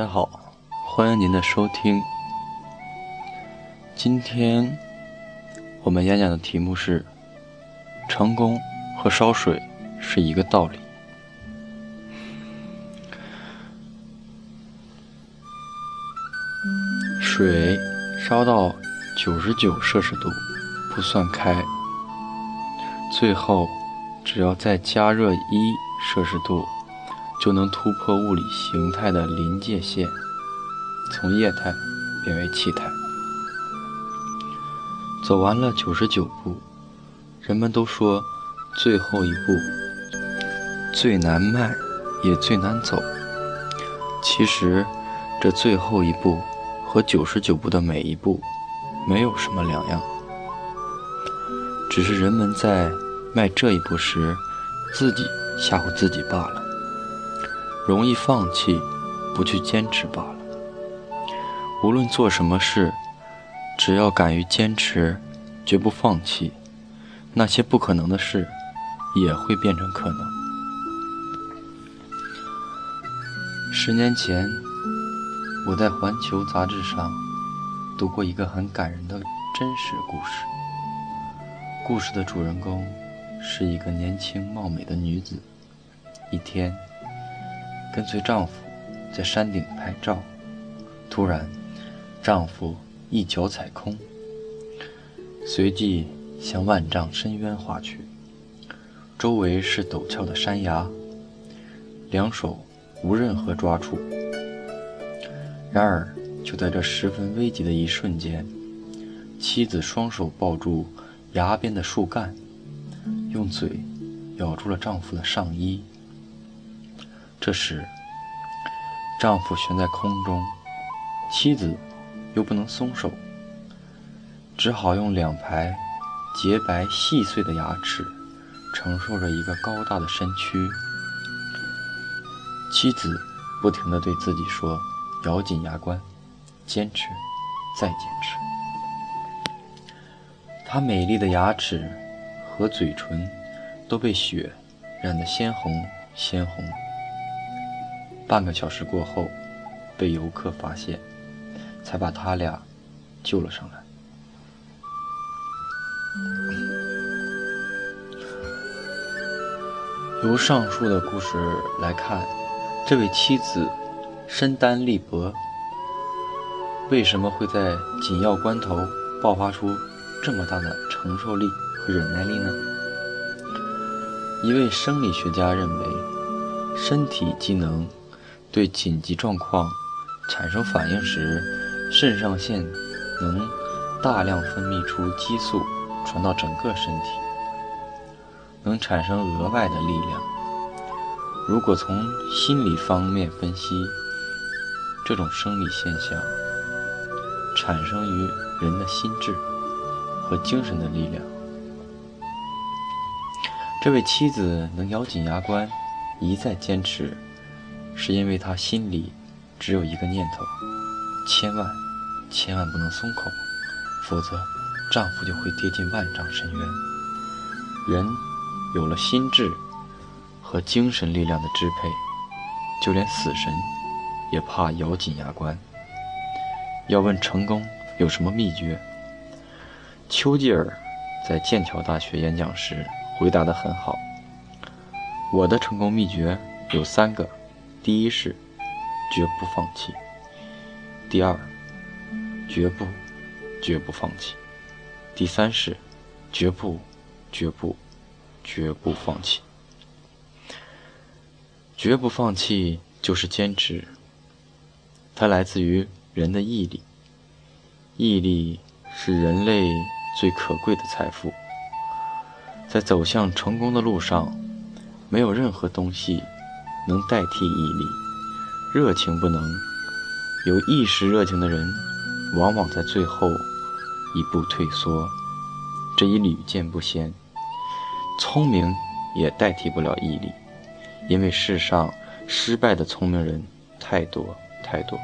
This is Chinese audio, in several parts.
大家好，欢迎您的收听。今天我们演讲的题目是：成功和烧水是一个道理。水烧到九十九摄氏度不算开，最后只要再加热一摄氏度。就能突破物理形态的临界线，从液态变为气态。走完了九十九步，人们都说最后一步最难迈，也最难走。其实，这最后一步和九十九步的每一步没有什么两样，只是人们在迈这一步时自己吓唬自己罢了。容易放弃，不去坚持罢了。无论做什么事，只要敢于坚持，绝不放弃，那些不可能的事也会变成可能。十年前，我在《环球》杂志上读过一个很感人的真实故事。故事的主人公是一个年轻貌美的女子。一天。跟随丈夫在山顶拍照，突然，丈夫一脚踩空，随即向万丈深渊滑去。周围是陡峭的山崖，两手无任何抓处。然而，就在这十分危急的一瞬间，妻子双手抱住崖边的树干，用嘴咬住了丈夫的上衣。这时，丈夫悬在空中，妻子又不能松手，只好用两排洁白细碎的牙齿承受着一个高大的身躯。妻子不停地对自己说：“咬紧牙关，坚持，再坚持。”她美丽的牙齿和嘴唇都被血染得鲜红鲜红。半个小时过后，被游客发现，才把他俩救了上来。由上述的故事来看，这位妻子身单力薄，为什么会在紧要关头爆发出这么大的承受力和忍耐力呢？一位生理学家认为，身体机能。对紧急状况产生反应时，肾上腺能大量分泌出激素，传到整个身体，能产生额外的力量。如果从心理方面分析，这种生理现象产生于人的心智和精神的力量。这位妻子能咬紧牙关，一再坚持。是因为她心里只有一个念头：千万、千万不能松口，否则丈夫就会跌进万丈深渊。人有了心智和精神力量的支配，就连死神也怕咬紧牙关。要问成功有什么秘诀？丘吉尔在剑桥大学演讲时回答得很好：“我的成功秘诀有三个。”第一是绝不放弃，第二绝不绝不放弃，第三是绝不绝不绝不放弃。绝不放弃就是坚持，它来自于人的毅力。毅力是人类最可贵的财富，在走向成功的路上，没有任何东西。能代替毅力，热情不能。有一时热情的人，往往在最后一步退缩，这已屡见不鲜。聪明也代替不了毅力，因为世上失败的聪明人太多太多。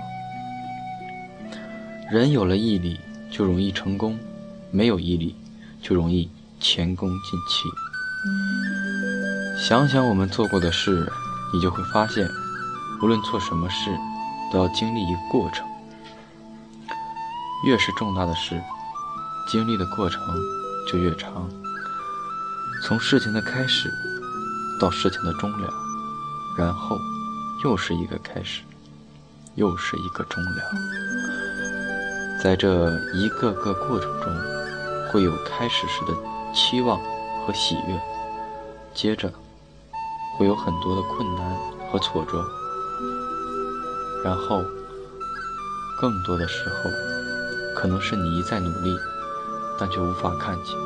人有了毅力，就容易成功；没有毅力，就容易前功尽弃。想想我们做过的事。你就会发现，无论做什么事，都要经历一个过程。越是重大的事，经历的过程就越长。从事情的开始到事情的终了，然后又是一个开始，又是一个终了。在这一个个过程中，会有开始时的期望和喜悦，接着会有很多的困难和挫折，然后更多的时候，可能是你一再努力，但却无法看清。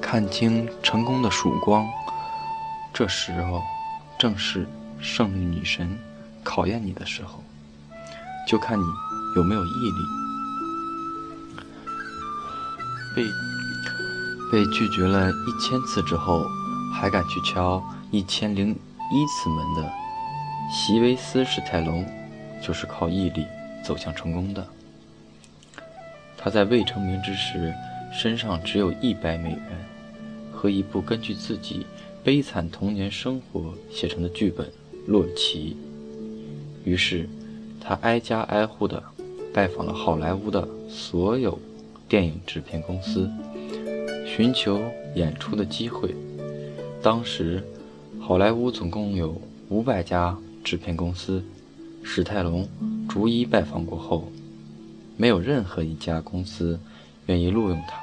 看清成功的曙光，这时候正是胜利女神考验你的时候，就看你有没有毅力。被被拒绝了一千次之后，还敢去敲一千零一次门的席维斯·史泰龙，就是靠毅力走向成功的。他在未成名之时，身上只有一百美元。和一部根据自己悲惨童年生活写成的剧本洛奇，于是他挨家挨户地拜访了好莱坞的所有电影制片公司，寻求演出的机会。当时，好莱坞总共有五百家制片公司，史泰龙逐一拜访过后，没有任何一家公司愿意录用他。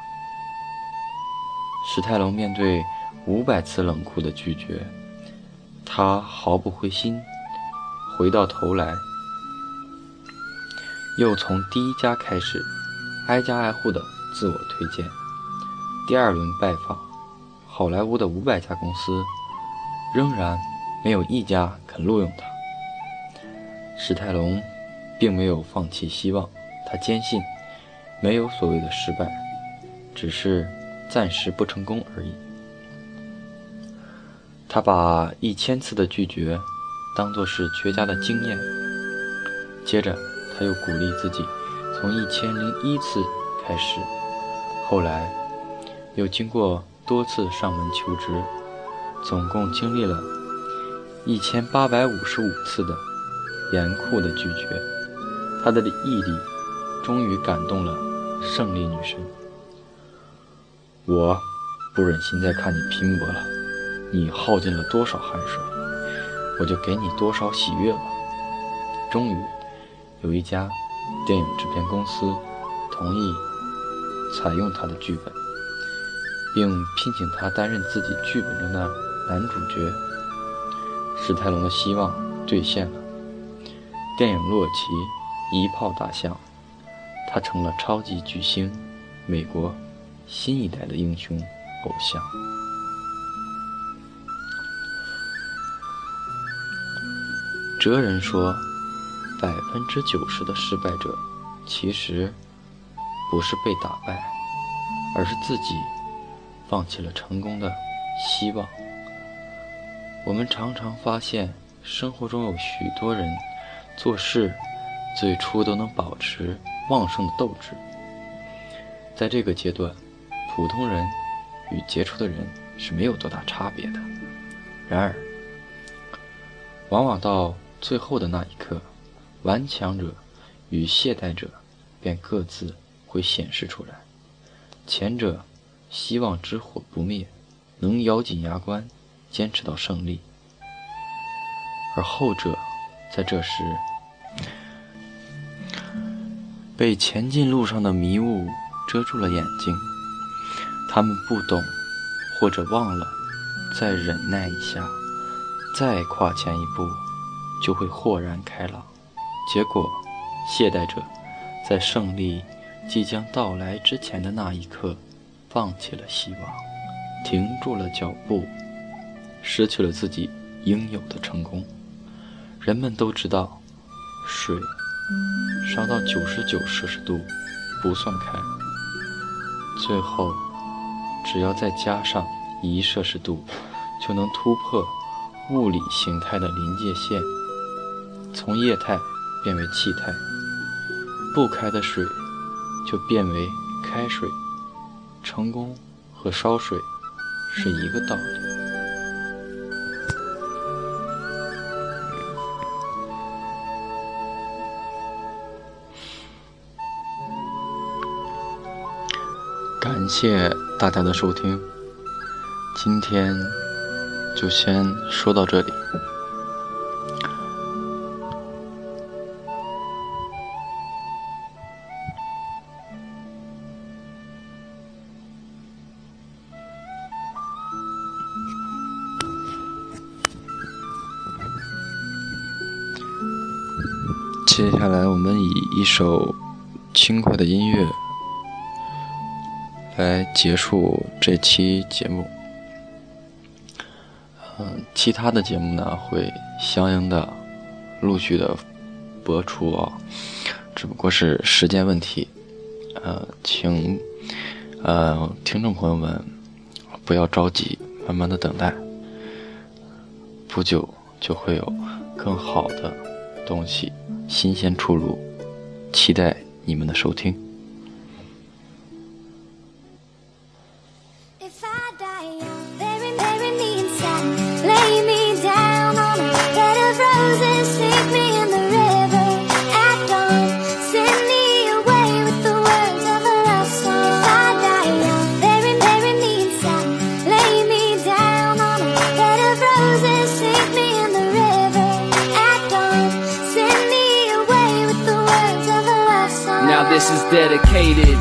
史泰龙面对五百次冷酷的拒绝，他毫不灰心，回到头来，又从第一家开始，挨家挨户的自我推荐。第二轮拜访，好莱坞的五百家公司，仍然没有一家肯录用他。史泰龙并没有放弃希望，他坚信，没有所谓的失败，只是。暂时不成功而已。他把一千次的拒绝当作是绝佳的经验。接着，他又鼓励自己从一千零一次开始。后来，又经过多次上门求职，总共经历了一千八百五十五次的严酷的拒绝。他的毅力终于感动了胜利女神。我不忍心再看你拼搏了，你耗尽了多少汗水，我就给你多少喜悦吧。终于，有一家电影制片公司同意采用他的剧本，并聘请他担任自己剧本中的男主角。史泰龙的希望兑现了，电影《洛奇》一炮打响，他成了超级巨星，美国。新一代的英雄偶像。哲人说，百分之九十的失败者，其实不是被打败，而是自己放弃了成功的希望。我们常常发现，生活中有许多人做事最初都能保持旺盛的斗志，在这个阶段。普通人与杰出的人是没有多大差别的，然而，往往到最后的那一刻，顽强者与懈怠者便各自会显示出来。前者希望之火不灭，能咬紧牙关坚持到胜利；而后者在这时被前进路上的迷雾遮住了眼睛。他们不懂，或者忘了，再忍耐一下，再跨前一步，就会豁然开朗。结果，懈怠者在胜利即将到来之前的那一刻，放弃了希望，停住了脚步，失去了自己应有的成功。人们都知道，水烧到九十九摄氏度不算开，最后。只要再加上一摄氏度，就能突破物理形态的临界线，从液态变为气态。不开的水就变为开水。成功和烧水是一个道理。谢大家的收听，今天就先说到这里。接下来，我们以一首轻快的音乐来结束这期节目。嗯，其他的节目呢会相应的陆续的播出啊，只不过是时间问题。呃，请呃听众朋友们不要着急，慢慢的等待，不久就会有更好的东西。新鲜出炉，期待你们的收听。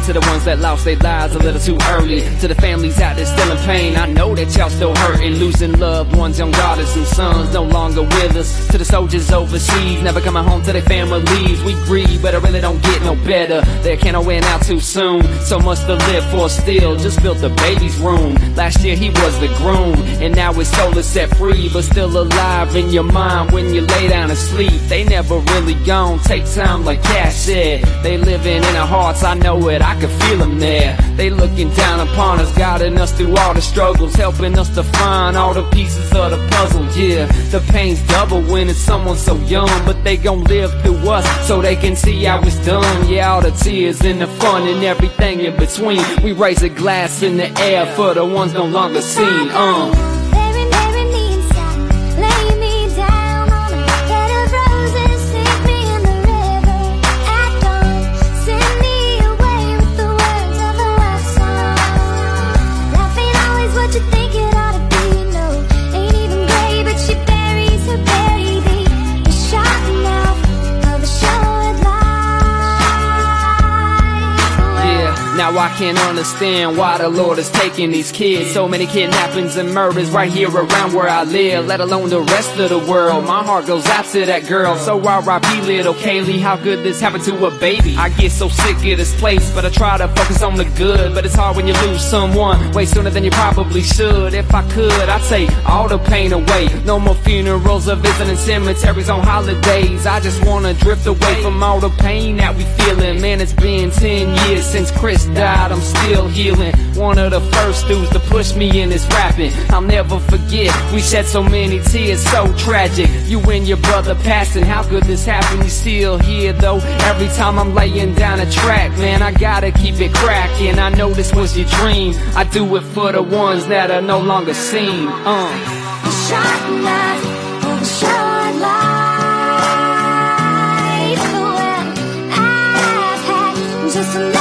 To the ones that lost their lives a little too early. To the families out there still in pain. I know that y'all still hurting. Losing loved ones, young daughters and sons no longer with us. To the soldiers overseas, never coming home to their families. We grieve, but it really don't get no better. They can't win out too soon. So much to live for still. Just built the baby's room. Last year he was the groom. And now his soul is set free, but still alive in your mind when you lay down to sleep. They never really gone. Take time like Cash said. They living in our hearts, I know it, I can feel them there. They looking down upon us, guiding us through all the struggles, helping us to find all the pieces of the puzzle. Yeah, the pain's double when it's someone so young, but they gon' live through us so they can see how it's done. Yeah, all the tears and the fun and everything in between. We raise a glass in the air for the ones no longer seen. Uh. I can't understand why the Lord is taking these kids. So many kidnappings and murders right here around where I live, let alone the rest of the world. My heart goes out to that girl. So R.I.P. little Kaylee, how good this happened to a baby. I get so sick of this place, but I try to focus on the good. But it's hard when you lose someone way sooner than you probably should. If I could, I'd take all the pain away. No more funerals or visiting cemeteries on holidays. I just wanna drift away from all the pain that we feeling. Man, it's been 10 years since Chris died, died, I'm still healing. One of the first dudes to push me in this rapping. I'll never forget, we shed so many tears, so tragic. You and your brother passing, how could this happen? You still here though. Every time I'm laying down a track, man, I gotta keep it cracking. I know this was your dream. I do it for the ones that are no longer seen. Uh. Shot just a